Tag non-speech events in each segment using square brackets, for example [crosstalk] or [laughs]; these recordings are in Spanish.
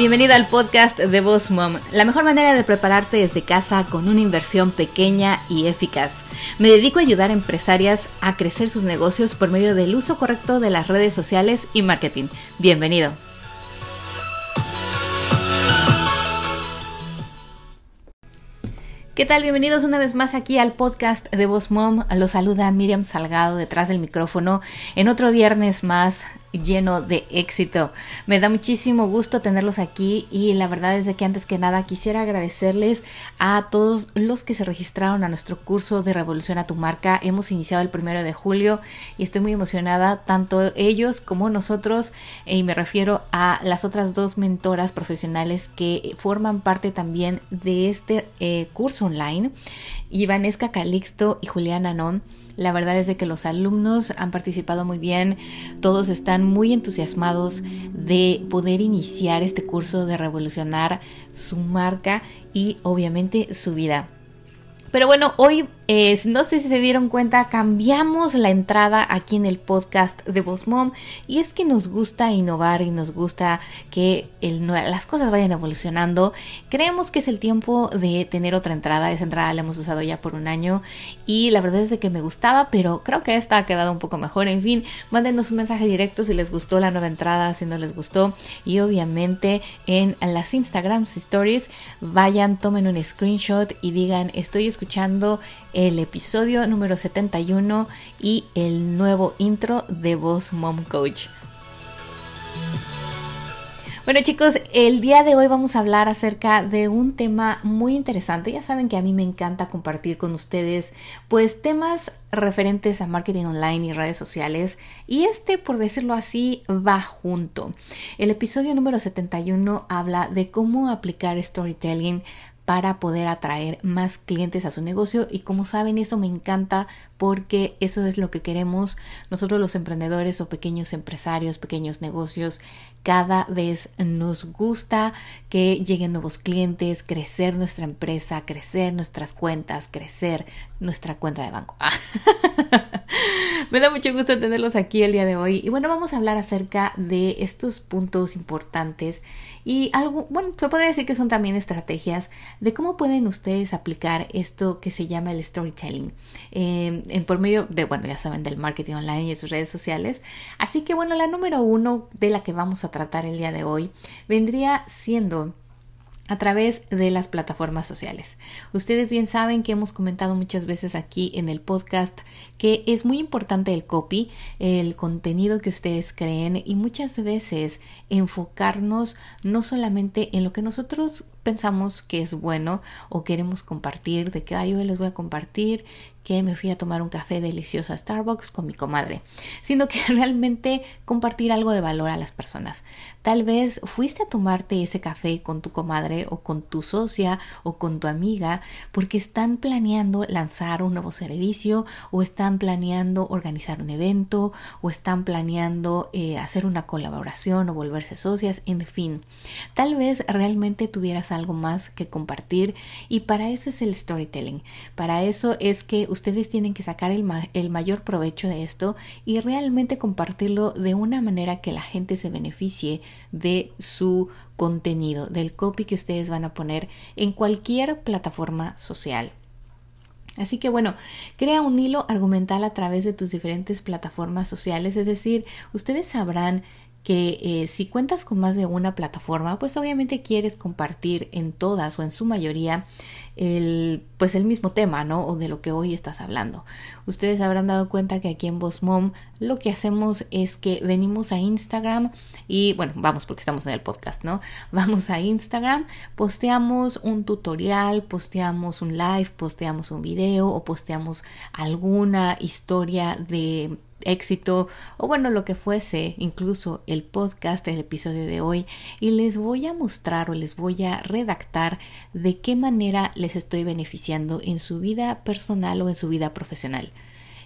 Bienvenido al podcast de Boss Mom, la mejor manera de prepararte desde casa con una inversión pequeña y eficaz. Me dedico a ayudar a empresarias a crecer sus negocios por medio del uso correcto de las redes sociales y marketing. Bienvenido. ¿Qué tal? Bienvenidos una vez más aquí al podcast de Voz Mom. Los saluda Miriam Salgado detrás del micrófono en otro viernes más lleno de éxito. Me da muchísimo gusto tenerlos aquí y la verdad es que antes que nada quisiera agradecerles a todos los que se registraron a nuestro curso de Revolución a tu marca. Hemos iniciado el primero de julio y estoy muy emocionada, tanto ellos como nosotros, y me refiero a las otras dos mentoras profesionales que forman parte también de este eh, curso online, Ivanesca Calixto y Juliana Non. La verdad es de que los alumnos han participado muy bien, todos están muy entusiasmados de poder iniciar este curso de revolucionar su marca y obviamente su vida. Pero bueno, hoy no sé si se dieron cuenta, cambiamos la entrada aquí en el podcast de Boss Mom y es que nos gusta innovar y nos gusta que las cosas vayan evolucionando. Creemos que es el tiempo de tener otra entrada, esa entrada la hemos usado ya por un año y la verdad es de que me gustaba, pero creo que esta ha quedado un poco mejor. En fin, mándenos un mensaje directo si les gustó la nueva entrada, si no les gustó y obviamente en las Instagram Stories vayan, tomen un screenshot y digan estoy escuchando el episodio número 71 y el nuevo intro de Voz Mom Coach. Bueno chicos, el día de hoy vamos a hablar acerca de un tema muy interesante. Ya saben que a mí me encanta compartir con ustedes pues temas referentes a marketing online y redes sociales y este, por decirlo así, va junto. El episodio número 71 habla de cómo aplicar storytelling para poder atraer más clientes a su negocio y como saben eso me encanta porque eso es lo que queremos nosotros los emprendedores o pequeños empresarios, pequeños negocios, cada vez nos gusta que lleguen nuevos clientes, crecer nuestra empresa, crecer nuestras cuentas, crecer nuestra cuenta de banco. [laughs] Me da mucho gusto tenerlos aquí el día de hoy. Y bueno, vamos a hablar acerca de estos puntos importantes y algo, bueno, se podría decir que son también estrategias de cómo pueden ustedes aplicar esto que se llama el storytelling eh, en por medio de, bueno, ya saben, del marketing online y sus redes sociales. Así que bueno, la número uno de la que vamos a tratar el día de hoy vendría siendo a través de las plataformas sociales. Ustedes bien saben que hemos comentado muchas veces aquí en el podcast que es muy importante el copy, el contenido que ustedes creen y muchas veces enfocarnos no solamente en lo que nosotros pensamos que es bueno o queremos compartir, de que ay, yo les voy a compartir que me fui a tomar un café delicioso a Starbucks con mi comadre, sino que [laughs] realmente compartir algo de valor a las personas. Tal vez fuiste a tomarte ese café con tu comadre o con tu socia o con tu amiga porque están planeando lanzar un nuevo servicio o están planeando organizar un evento o están planeando eh, hacer una colaboración o volverse socias, en fin. Tal vez realmente tuvieras algo más que compartir y para eso es el storytelling. Para eso es que ustedes tienen que sacar el, mayor provecho de esto y realmente compartirlo de una manera que la gente se beneficie de su contenido, del copy que ustedes van a poner en cualquier plataforma social. Así que bueno, crea un hilo argumental a través de tus diferentes plataformas sociales, es decir, ustedes sabrán que eh, si cuentas con más de una plataforma, pues obviamente quieres compartir en todas o en su mayoría el, pues el mismo tema, ¿no? O de lo que hoy estás hablando. Ustedes habrán dado cuenta que aquí en Boss Mom lo que hacemos es que venimos a Instagram y bueno, vamos porque estamos en el podcast, ¿no? [laughs] Vamos a Instagram, posteamos un tutorial, posteamos un live, posteamos un video o posteamos alguna historia de éxito o bueno lo que fuese incluso el podcast el episodio de hoy y les voy a mostrar o les voy a redactar de qué manera les estoy beneficiando en su vida personal o en su vida profesional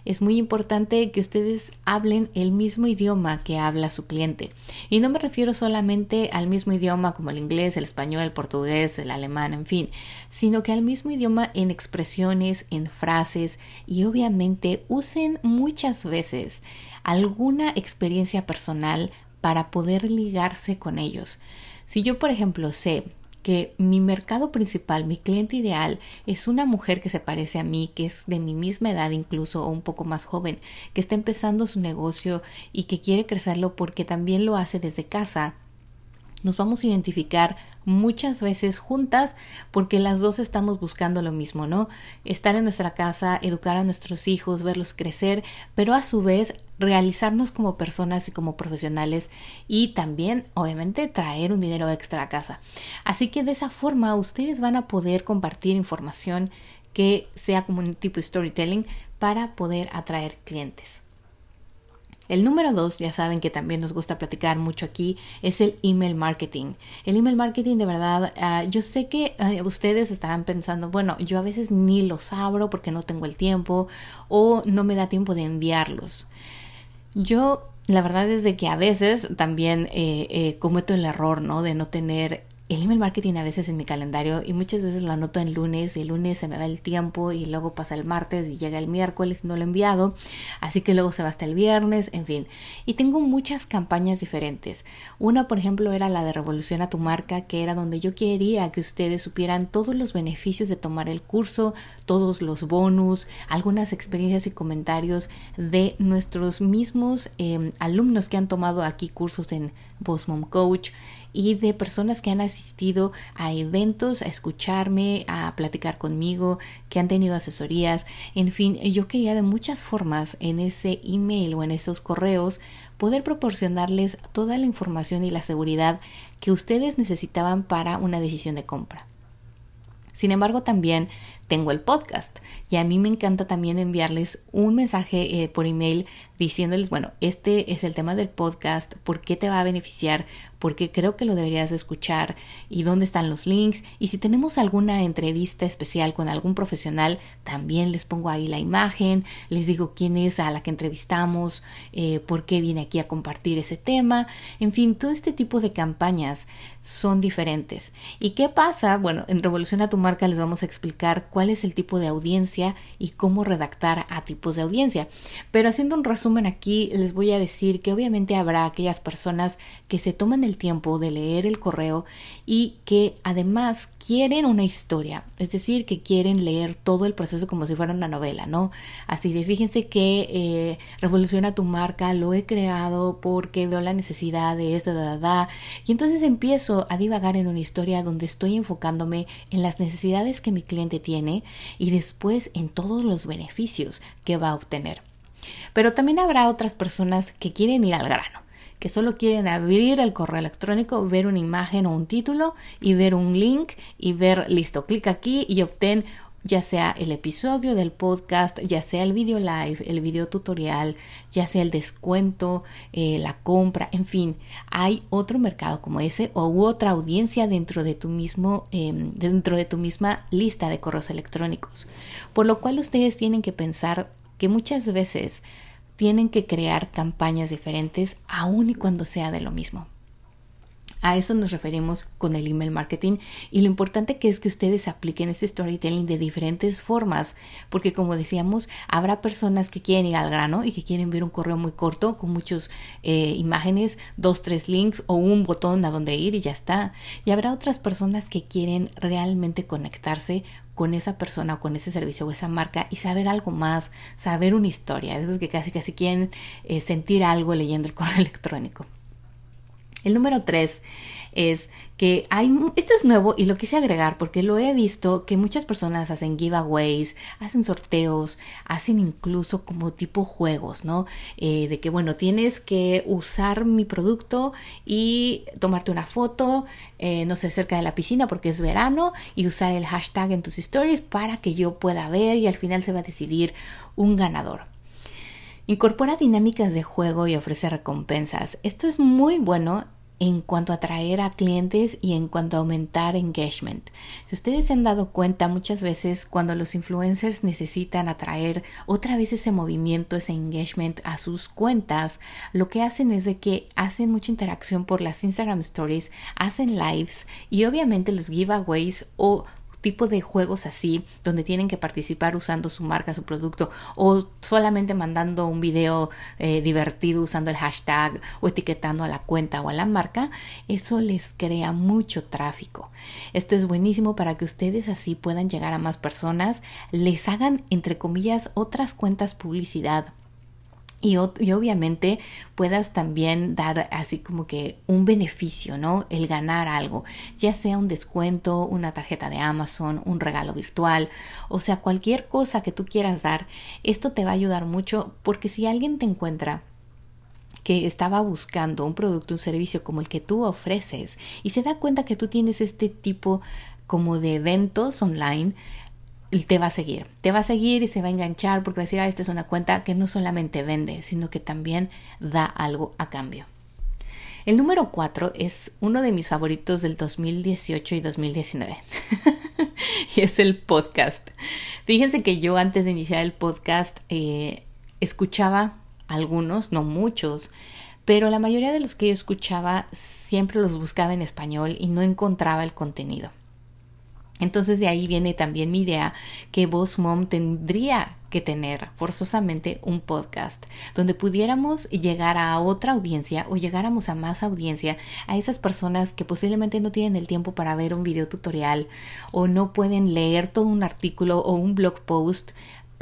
es muy importante que ustedes hablen el mismo idioma que habla su cliente. Y no me refiero solamente al mismo idioma como el inglés, el español, el portugués, el alemán, en fin, sino que al mismo idioma en expresiones, en frases y obviamente usen muchas veces alguna experiencia personal para poder ligarse con ellos. Si yo, por ejemplo, sé que mi mercado principal, mi cliente ideal, es una mujer que se parece a mí, que es de mi misma edad incluso o un poco más joven, que está empezando su negocio y que quiere crecerlo porque también lo hace desde casa, nos vamos a identificar muchas veces juntas porque las dos estamos buscando lo mismo, ¿no? Estar en nuestra casa, educar a nuestros hijos, verlos crecer, pero a su vez realizarnos como personas y como profesionales y también obviamente traer un dinero extra a casa. Así que de esa forma ustedes van a poder compartir información que sea como un tipo de storytelling para poder atraer clientes. El número dos, ya saben que también nos gusta platicar mucho aquí, es el email marketing. El email marketing de verdad, ah, yo sé que ah, ustedes estarán pensando, bueno, yo a veces ni los abro porque no tengo el tiempo o no me da tiempo de enviarlos. Yo, la verdad es de que a veces también eh, eh, cometo el error, ¿no? De no tener el email marketing a veces en mi calendario y muchas veces lo anoto en lunes y el lunes se me da el tiempo y luego pasa el martes y llega el miércoles y no lo he enviado, así que luego se va hasta el viernes, en fin. Y tengo muchas campañas diferentes. Una, por ejemplo, era la de Revoluciona tu marca, que era donde yo quería que ustedes supieran todos los beneficios de tomar el curso, todos los bonus, algunas experiencias y comentarios de nuestros mismos em, alumnos que han tomado aquí cursos en Boss Mom Coach y de personas que han asistido a eventos, a escucharme, a platicar conmigo, que han tenido asesorías. En fin, yo quería de muchas formas en ese email o en esos correos poder proporcionarles toda la información y la seguridad que ustedes necesitaban para una decisión de compra. Sin embargo, también tengo el podcast y a mí me encanta también enviarles un mensaje eh, por email diciéndoles, bueno, este es el tema del podcast, por qué te va a beneficiar, por qué creo que lo deberías escuchar y dónde están los links. Y si tenemos alguna entrevista especial con algún profesional, también les pongo ahí la imagen, les digo quién es a la que entrevistamos, eh, por qué viene aquí a compartir ese tema. En fin, todo este tipo de campañas son diferentes. ¿Y qué pasa? Bueno, en Revolución a tu marca les vamos a explicar cuál es el tipo de audiencia y cómo redactar a tipos de audiencia. Pero haciendo un resumen aquí, les voy a decir que obviamente habrá aquellas personas que se toman el tiempo de leer el correo y que además quieren una historia, es decir, que quieren leer todo el proceso como si fuera una novela, ¿no? Así de fíjense que eh, revoluciona tu marca, lo he creado porque veo la necesidad de esto, da, da, da, y entonces empiezo a divagar en una historia donde estoy enfocándome en las necesidades que mi cliente tiene y después en todos los beneficios que va a obtener. Pero también habrá otras personas que quieren ir al grano, que solo quieren abrir el correo electrónico, ver una imagen o un título y ver un link y ver, listo, clic aquí y obtén ya sea el episodio del podcast, ya sea el video live, el video tutorial, ya sea el descuento, eh, la compra, en fin, hay otro mercado como ese o otra audiencia dentro de tu mismo, em, dentro de tu misma lista de correos electrónicos. Por lo cual ustedes tienen que pensar que muchas veces tienen que crear campañas diferentes aun y cuando sea de lo mismo. A eso nos referimos con el email marketing y lo importante que es que ustedes apliquen este storytelling de diferentes formas, porque como decíamos, habrá personas que quieren ir al grano y que quieren ver un correo muy corto con muchas eh, imágenes, dos, tres links o un botón a donde ir y ya está. Y habrá otras personas que quieren realmente conectarse con esa persona o con ese servicio o esa marca y saber algo más, saber una historia, esos que casi casi quieren eh, sentir algo leyendo el correo [laughs] electrónico. El número tres es que hay, esto es nuevo y lo quise agregar porque lo he visto que muchas personas hacen giveaways, hacen sorteos, hacen incluso como tipo juegos, ¿no? Eh, de que, bueno, tienes que usar mi producto y tomarte una foto, eh, no sé, cerca de la piscina porque es verano y usar el hashtag en tus stories para que yo pueda ver y al final se va a decidir un ganador. Incorpora dinámicas de juego y ofrece recompensas. Esto es muy bueno en cuanto a atraer a clientes y en cuanto a aumentar engagement. Si ustedes se han dado cuenta muchas veces cuando los influencers necesitan atraer otra vez ese movimiento, ese engagement a sus cuentas, lo que hacen es de que hacen mucha interacción por las Instagram stories, hacen lives y obviamente los giveaways o tipo de juegos así, donde tienen que participar usando su marca, su producto, o solamente mandando un video eh, divertido usando el hashtag o etiquetando a la cuenta o a la marca, eso les crea mucho tráfico. Esto es buenísimo para que ustedes así puedan llegar a más personas, les hagan, entre comillas, otras cuentas publicidad y, obviamente puedas también dar así como que un beneficio, ¿no? El ganar algo, ya sea un descuento, una tarjeta de Amazon, un regalo virtual, o sea, cualquier cosa que tú quieras dar, esto te va a ayudar mucho porque si alguien te encuentra que estaba buscando un producto, un servicio como el que tú ofreces y se da cuenta que tú tienes este tipo como de eventos online, te va a seguir, te va a seguir y se va a enganchar porque va a decir, ah, esta es una cuenta que no solamente vende, sino que también da algo a cambio. El número 4 es uno de mis favoritos del 2018 y 2019 [laughs] y es el podcast. Fíjense que yo antes de iniciar el podcast eh, escuchaba algunos, no muchos, pero la mayoría de los que yo escuchaba siempre los buscaba en español y no encontraba el contenido. Entonces de ahí viene también mi idea que Boss Mom tendría que tener forzosamente un podcast donde pudiéramos llegar a otra audiencia o llegáramos a más audiencia a esas personas que posiblemente no tienen el tiempo para ver un video tutorial o no pueden leer todo un artículo o un blog post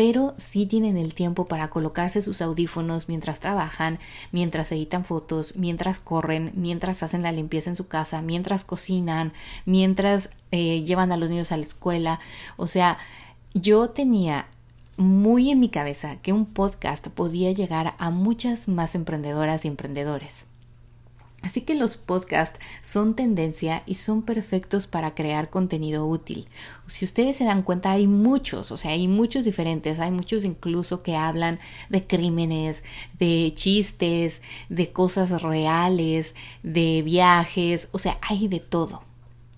pero sí tienen el tiempo para colocarse sus audífonos mientras trabajan, mientras editan fotos, mientras corren, mientras hacen la limpieza en su casa, mientras cocinan, mientras eh, llevan a los niños a la escuela. O sea, yo tenía muy en mi cabeza que un podcast podía llegar a muchas más emprendedoras y emprendedores. Así que los podcasts son tendencia y son perfectos para crear contenido útil. Si ustedes se dan cuenta, hay muchos, o sea, hay muchos diferentes, hay muchos incluso que hablan de crímenes, de chistes, de cosas reales, de viajes, o sea, hay de todo.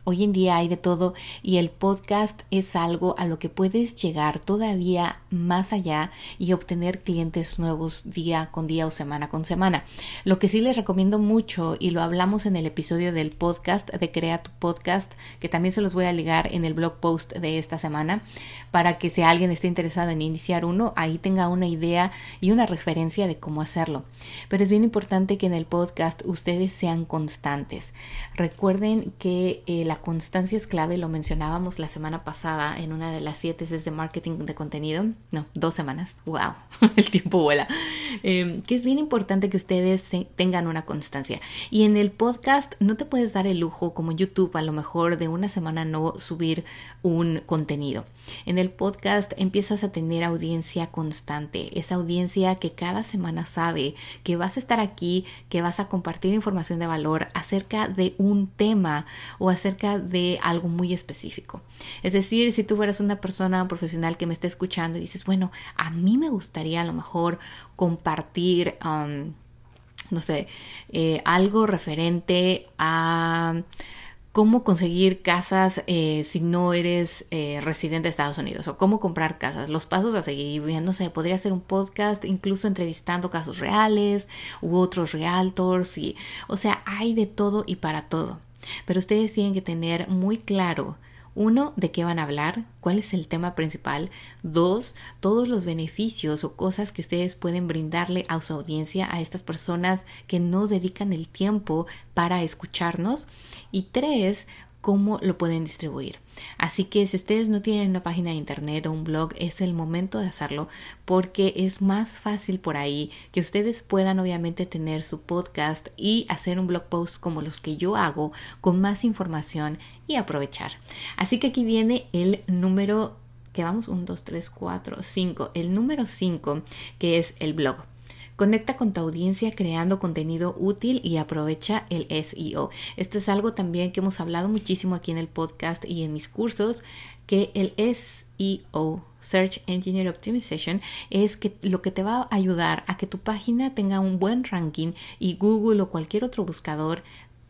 Hoy en día hay de todo y el podcast es algo a lo que puedes llegar todavía más allá y obtener clientes nuevos día con día o semana con semana. Lo que sí les recomiendo mucho y lo hablamos en el episodio del podcast de Crea tu podcast, que también se los voy a ligar en el blog post de esta semana, para que si alguien esté interesado en iniciar uno, ahí tenga una idea y una referencia de cómo hacerlo. Pero es bien importante que en el podcast ustedes sean constantes. Recuerden que la la constancia es clave, lo mencionábamos la semana pasada en una de las siete es de marketing de contenido, no, dos semanas, wow, [laughs] el tiempo vuela, em, que es bien importante que ustedes tengan una constancia. Y en el podcast no te puedes dar el lujo como YouTube a lo mejor de una semana no subir un contenido. En el podcast empiezas a tener audiencia constante, esa audiencia que cada semana sabe que vas a estar aquí, que vas a compartir información de valor acerca de un tema o acerca de algo muy específico. Es decir, si tú fueras una persona profesional que me está escuchando y dices, bueno, a mí me gustaría a lo mejor compartir, no sé, eh, algo referente a cómo conseguir casas eh, si no eres eh, residente de Estados Unidos o cómo comprar casas, los pasos a seguir, no sé, podría ser un podcast incluso entrevistando casos reales u otros realtors y, o sea, hay de todo y para todo. Pero ustedes tienen que tener muy claro uno, de qué van a hablar, cuál es el tema principal. Dos, todos los beneficios o cosas que ustedes pueden brindarle a su audiencia, a estas personas que nos dedican el tiempo para escucharnos. Y tres, cómo lo pueden distribuir. Así que si ustedes no tienen una página de internet o un blog, es el momento de hacerlo porque es más fácil por ahí que ustedes puedan obviamente tener su podcast y hacer un blog post como los que yo hago con más información y aprovechar. Así que aquí viene el número que vamos, 1, 2, 3, 4, 5. El número 5 que es el blog. Conecta con tu audiencia creando contenido útil y aprovecha el SEO. Esto es algo también que hemos hablado muchísimo aquí en el podcast y en mis cursos, que el SEO, Search Engine Optimization, es que lo que te va a ayudar a que tu página tenga un buen ranking y Google o cualquier otro buscador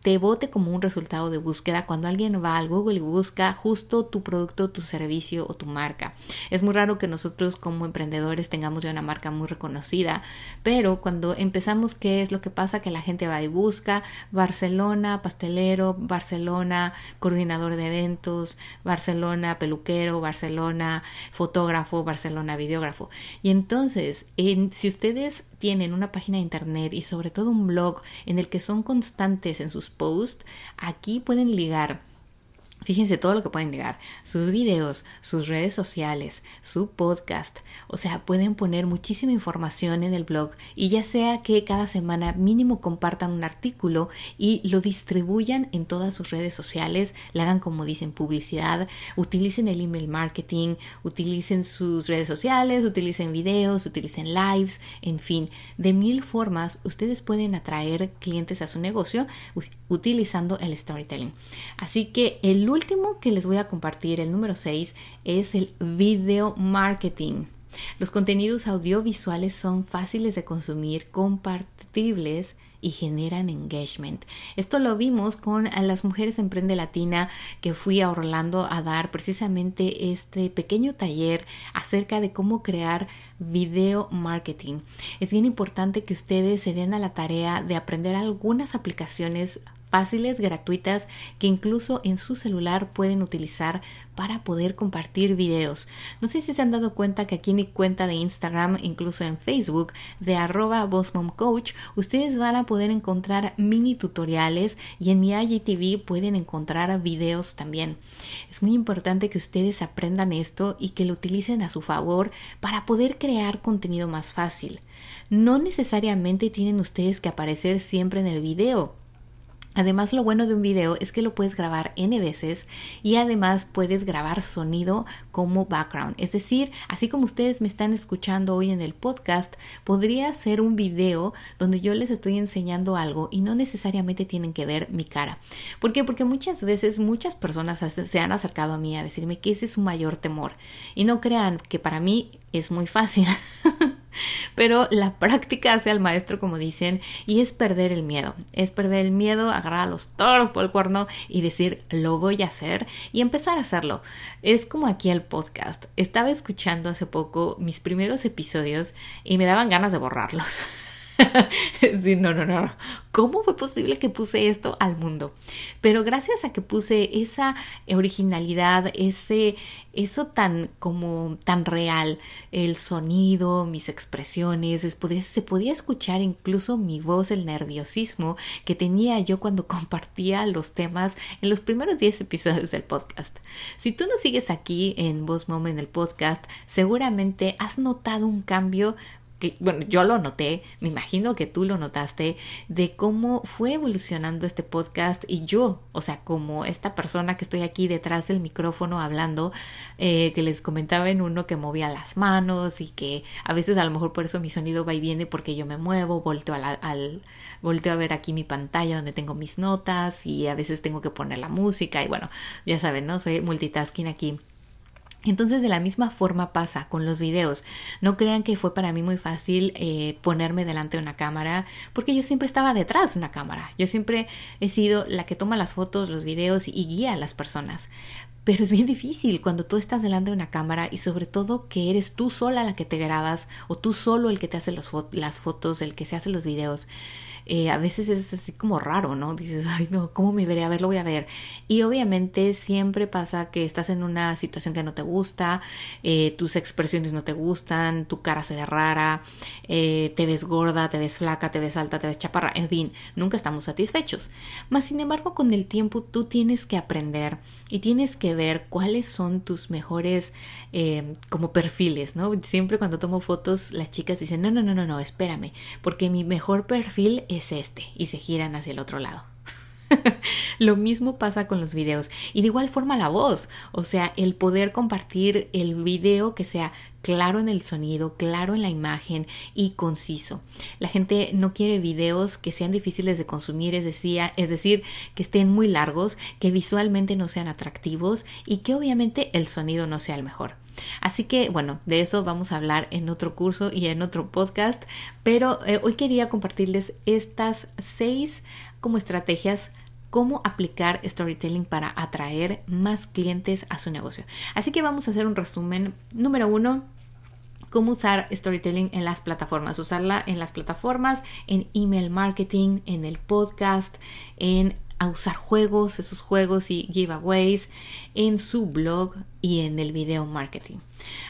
te bote como un resultado de búsqueda cuando alguien va al Google y busca justo tu producto, tu servicio o tu marca. Es muy raro que nosotros como emprendedores tengamos ya una marca muy reconocida, pero cuando empezamos, ¿qué es lo que pasa? Que la gente va y busca Barcelona, pastelero, Barcelona, coordinador de eventos, Barcelona, peluquero, Barcelona, fotógrafo, Barcelona, videógrafo. Y entonces, si ustedes tienen una página de internet y sobre todo un blog en el que son constantes en sus posts, aquí pueden ligar Fíjense todo lo que pueden llegar, sus videos, sus redes sociales, su podcast, o sea, pueden poner muchísima información en el blog y ya sea que cada semana mínimo compartan un artículo y lo distribuyan en todas sus redes sociales, le hagan como dicen publicidad, utilicen el email marketing, utilicen sus redes sociales, utilicen videos, utilicen lives, en fin, de mil formas ustedes pueden atraer clientes a su negocio utilizando el storytelling. Así que el último que les voy a compartir, el número 6, es el video marketing. Los contenidos audiovisuales son fáciles de consumir, compartibles y generan engagement. Esto lo vimos con las mujeres Emprende Latina que fui a Orlando a dar precisamente este pequeño taller acerca de cómo crear video marketing. Es bien importante que ustedes se den a la tarea de aprender algunas aplicaciones fáciles, gratuitas, que incluso en su celular pueden utilizar para poder compartir videos. No sé si se han dado cuenta que aquí en mi cuenta de Instagram, incluso en Facebook, de arroba Coach, ustedes van a poder encontrar mini tutoriales y en mi IGTV pueden encontrar videos también. Es muy importante que ustedes aprendan esto y que lo utilicen a su favor para poder crear contenido más fácil. No necesariamente tienen ustedes que aparecer siempre en el video. Además, lo bueno de un video es que lo puedes grabar N veces y además puedes grabar sonido como background. Es decir, así como ustedes me están escuchando hoy en el podcast, podría ser un video donde yo les estoy enseñando algo y no necesariamente tienen que ver mi cara. ¿Por qué? Porque muchas veces muchas personas se han acercado a mí a decirme que ese es su mayor temor. Y no crean que para mí es muy fácil. [laughs] Pero la práctica hace al maestro, como dicen, y es perder el miedo. Es perder el miedo, agarrar a los toros por el cuerno y decir, lo voy a hacer y empezar a hacerlo. Es como aquí el podcast. Estaba escuchando hace poco mis primeros episodios y me daban ganas de borrarlos. [laughs] [laughs] sí, no, no, no. ¿Cómo fue posible que puse esto al mundo? Pero gracias a que puse esa originalidad, ese, eso tan como tan real, el sonido, mis expresiones, se podía escuchar incluso mi voz, el nerviosismo que tenía yo cuando [laughs] compartía los temas en los primeros 10 episodios del podcast. Si tú no sigues aquí en Voz Mom en el podcast, seguramente has notado un cambio bueno, yo lo noté, me imagino que tú lo notaste, de cómo fue evolucionando este podcast y yo, o sea, como esta persona que estoy aquí detrás del micrófono hablando, eh, que les comentaba en uno que movía las manos y que a veces a lo mejor por eso mi sonido va y viene porque yo me muevo, volteo, al, volteo a ver aquí mi pantalla donde tengo mis notas y a veces tengo que poner la música y bueno, ya saben, ¿no? Soy multitasking aquí entonces de la misma forma pasa con los videos. No crean que fue para mí muy fácil eh, ponerme delante de una cámara porque yo siempre estaba detrás de una cámara. Yo siempre he sido la que toma las fotos, los videos y guía a las personas. Pero es bien difícil cuando tú estás delante de una cámara y sobre todo que eres tú sola la que te grabas o tú solo el que te hace las fotos, el que se hace los videos. Eh, a veces es así como raro, ¿no? Dices, ay, no, ¿cómo me veré? A ver, lo voy a ver. Y obviamente siempre pasa que estás en una situación que no te gusta, eh, tus expresiones no te gustan, tu cara se ve rara, eh, te ves gorda, te ves flaca, te ves alta, te ves chaparra, en fin, nunca estamos satisfechos. Mas, sin embargo, con el tiempo tú tienes que aprender y tienes que ver cuáles son tus mejores como perfiles, ¿no? Siempre cuando tomo fotos las chicas dicen, no, no, no, no, no, espérame, porque mi mejor perfil este y se giran hacia el otro lado. [laughs] Lo mismo pasa con los videos y de igual forma la voz, o sea, el poder compartir el video que sea claro en el sonido, claro en la imagen y conciso. La gente no quiere videos que sean difíciles de consumir, es decir, es decir, que estén muy largos, que visualmente no sean atractivos y que obviamente el sonido no sea el mejor. Así que bueno, de eso vamos a hablar en otro curso y en otro podcast, pero eh, hoy quería compartirles estas seis como estrategias cómo aplicar storytelling para atraer más clientes a su negocio. Así que vamos a hacer un resumen. Número uno, cómo usar storytelling en las plataformas, usarla en las plataformas, en email marketing, en el podcast, en usar juegos, esos juegos y giveaways en su blog y en el video marketing.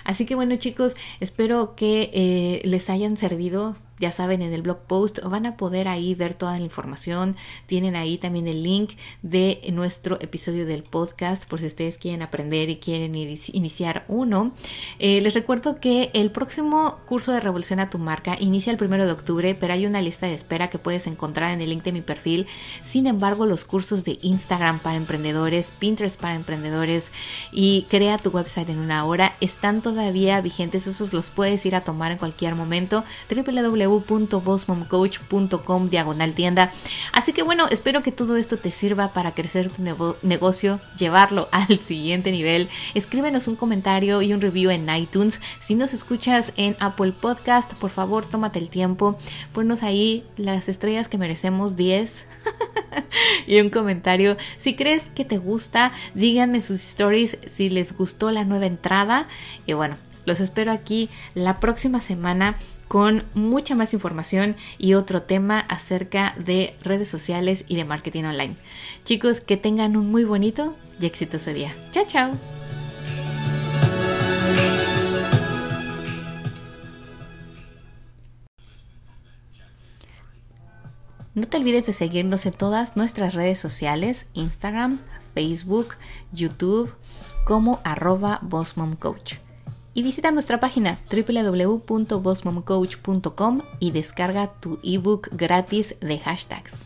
Así que bueno chicos, espero que eh, les hayan servido ya saben, en el blog post van a poder ahí ver toda la información. Tienen ahí también el link de nuestro episodio del podcast por si ustedes quieren aprender y quieren iniciar uno. Eh, les recuerdo que el próximo curso de Revolución a tu marca inicia el primero de octubre, pero hay una lista de espera que puedes encontrar en el link de mi perfil. Sin embargo, los cursos de Instagram para emprendedores, Pinterest para emprendedores y crea tu website en una hora están todavía vigentes. Esos los puedes ir a tomar en cualquier momento. www www.bossmomcoach.com diagonal tienda. Así que bueno, espero que todo esto te sirva para crecer tu negocio, llevarlo [laughs] al siguiente nivel. Escríbenos un comentario y un review en iTunes. Si nos escuchas en Apple Podcast, por favor, tómate el tiempo, ponnos ahí las estrellas que merecemos, 10. [laughs] y un comentario. Si crees que te gusta, díganme sus stories si les gustó la nueva entrada. Y bueno, los espero aquí la próxima semana con mucha más información y otro tema acerca de redes sociales y de marketing online. Chicos, que tengan un muy bonito y exitoso día. Chao, chao. No te olvides de seguirnos en todas nuestras redes sociales, Instagram, Facebook, YouTube, como arroba bossmomcoach y visita nuestra página www.bossmomcoach.com y descarga tu ebook gratis de hashtags.